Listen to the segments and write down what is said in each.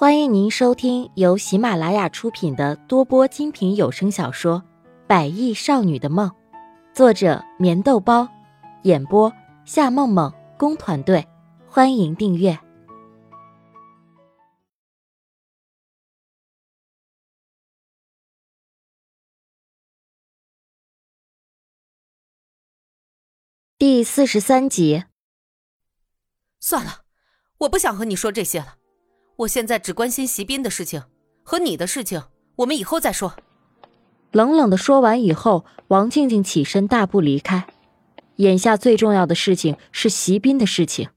欢迎您收听由喜马拉雅出品的多播精品有声小说《百亿少女的梦》，作者：棉豆包，演播：夏梦梦工团队。欢迎订阅第四十三集。算了，我不想和你说这些了。我现在只关心席斌的事情和你的事情，我们以后再说。冷冷的说完以后，王静静起身大步离开。眼下最重要的事情是席斌的事情，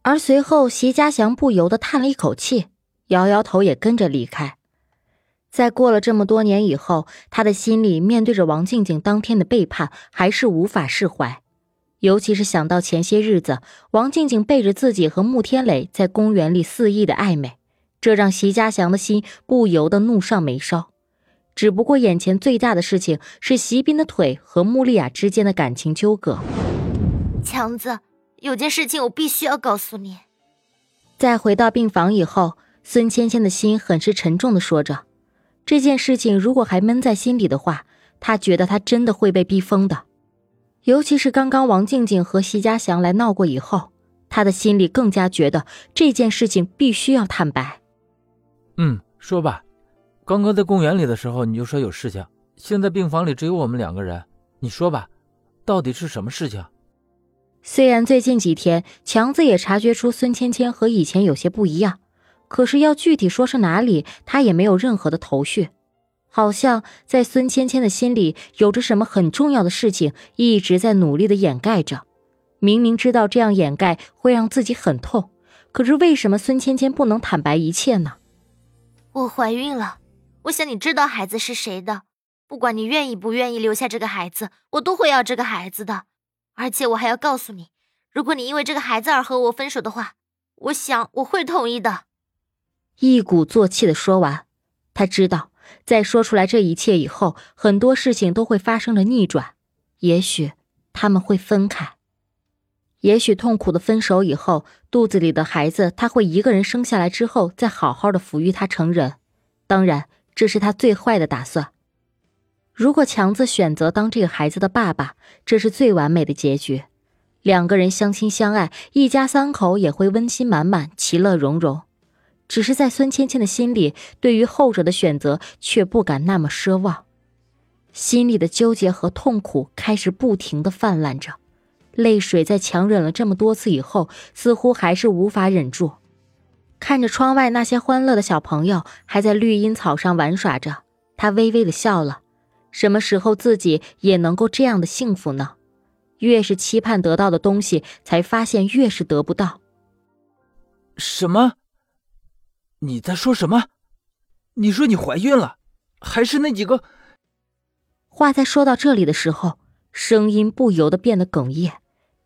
而随后席家祥不由得叹了一口气，摇摇头也跟着离开。在过了这么多年以后，他的心里面对着王静静当天的背叛，还是无法释怀。尤其是想到前些日子王静静背着自己和穆天磊在公园里肆意的暧昧，这让席家祥的心不由得怒上眉梢。只不过眼前最大的事情是席斌的腿和穆丽亚之间的感情纠葛。强子，有件事情我必须要告诉你。在回到病房以后，孙芊芊的心很是沉重的说着：“这件事情如果还闷在心里的话，她觉得她真的会被逼疯的。”尤其是刚刚王静静和席家祥来闹过以后，他的心里更加觉得这件事情必须要坦白。嗯，说吧，刚刚在公园里的时候你就说有事情，现在病房里只有我们两个人，你说吧，到底是什么事情？虽然最近几天强子也察觉出孙芊芊和以前有些不一样，可是要具体说是哪里，他也没有任何的头绪。好像在孙芊芊的心里有着什么很重要的事情，一直在努力的掩盖着。明明知道这样掩盖会让自己很痛，可是为什么孙芊芊不能坦白一切呢？我怀孕了，我想你知道孩子是谁的。不管你愿意不愿意留下这个孩子，我都会要这个孩子的。而且我还要告诉你，如果你因为这个孩子而和我分手的话，我想我会同意的。一鼓作气的说完，他知道。在说出来这一切以后，很多事情都会发生了逆转。也许他们会分开，也许痛苦的分手以后，肚子里的孩子他会一个人生下来之后，再好好的抚育他成人。当然，这是他最坏的打算。如果强子选择当这个孩子的爸爸，这是最完美的结局。两个人相亲相爱，一家三口也会温馨满满，其乐融融。只是在孙芊芊的心里，对于后者的选择却不敢那么奢望，心里的纠结和痛苦开始不停的泛滥着，泪水在强忍了这么多次以后，似乎还是无法忍住。看着窗外那些欢乐的小朋友还在绿茵草上玩耍着，他微微的笑了。什么时候自己也能够这样的幸福呢？越是期盼得到的东西，才发现越是得不到。什么？你在说什么？你说你怀孕了，还是那几个？话在说到这里的时候，声音不由得变得哽咽。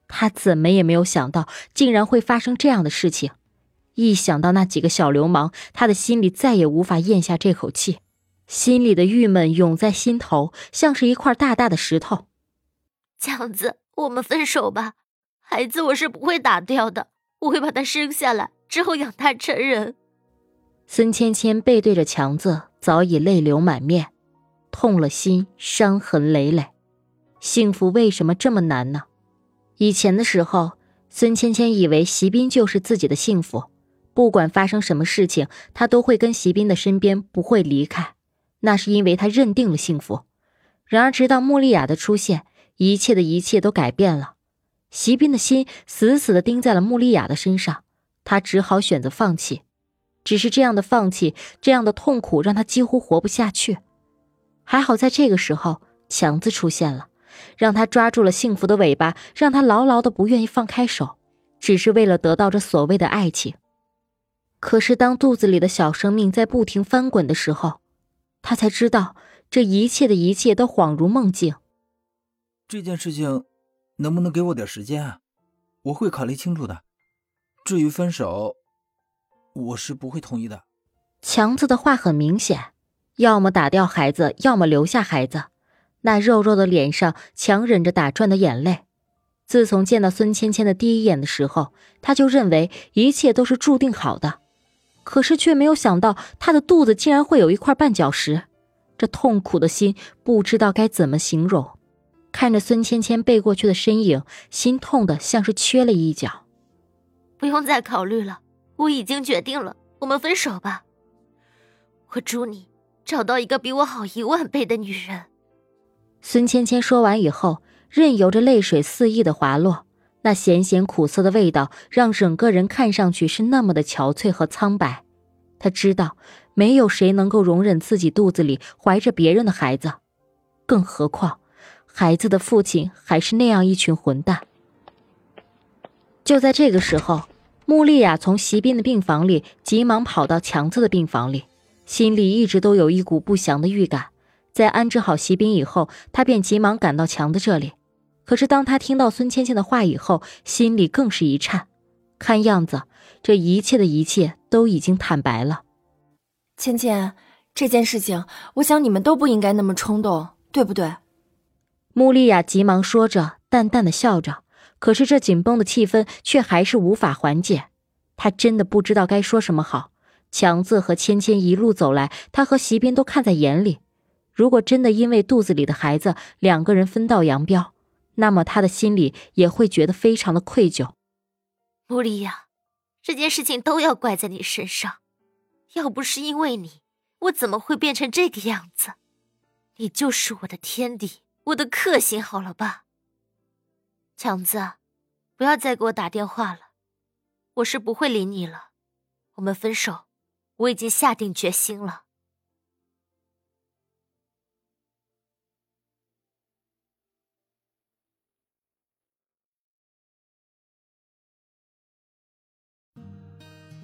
他怎么也没有想到，竟然会发生这样的事情。一想到那几个小流氓，他的心里再也无法咽下这口气，心里的郁闷涌在心头，像是一块大大的石头。强子，我们分手吧。孩子我是不会打掉的，我会把他生下来，之后养大成人。孙芊芊背对着强子，早已泪流满面，痛了心，伤痕累累。幸福为什么这么难呢？以前的时候，孙芊芊以为席斌就是自己的幸福，不管发生什么事情，她都会跟席斌的身边，不会离开。那是因为她认定了幸福。然而，直到穆丽亚的出现，一切的一切都改变了。席斌的心死死的盯在了穆丽亚的身上，他只好选择放弃。只是这样的放弃，这样的痛苦，让他几乎活不下去。还好在这个时候，强子出现了，让他抓住了幸福的尾巴，让他牢牢的不愿意放开手，只是为了得到这所谓的爱情。可是当肚子里的小生命在不停翻滚的时候，他才知道这一切的一切都恍如梦境。这件事情，能不能给我点时间啊？我会考虑清楚的。至于分手。我是不会同意的。强子的话很明显，要么打掉孩子，要么留下孩子。那肉肉的脸上强忍着打转的眼泪。自从见到孙芊芊的第一眼的时候，他就认为一切都是注定好的。可是却没有想到他的肚子竟然会有一块绊脚石，这痛苦的心不知道该怎么形容。看着孙芊芊背过去的身影，心痛的像是缺了一角。不用再考虑了，我已经决定了，我们分手吧。我祝你找到一个比我好一万倍的女人。孙芊芊说完以后，任由着泪水肆意的滑落。那咸咸苦涩的味道，让整个人看上去是那么的憔悴和苍白。他知道，没有谁能够容忍自己肚子里怀着别人的孩子，更何况，孩子的父亲还是那样一群混蛋。就在这个时候，穆丽亚从席斌的病房里急忙跑到强子的病房里，心里一直都有一股不祥的预感。在安置好席斌以后，她便急忙赶到强子这里。可是，当她听到孙芊芊的话以后，心里更是一颤。看样子，这一切的一切都已经坦白了。芊芊，这件事情，我想你们都不应该那么冲动，对不对？穆丽亚急忙说着，淡淡的笑着。可是，这紧绷的气氛却还是无法缓解。她真的不知道该说什么好。强子和芊芊一路走来，她和席斌都看在眼里。如果真的因为肚子里的孩子，两个人分道扬镳。那么他的心里也会觉得非常的愧疚。穆丽亚，这件事情都要怪在你身上，要不是因为你，我怎么会变成这个样子？你就是我的天敌，我的克星，好了吧？强子，不要再给我打电话了，我是不会理你了。我们分手，我已经下定决心了。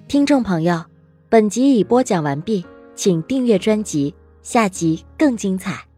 听众朋友，本集已播讲完毕，请订阅专辑，下集更精彩。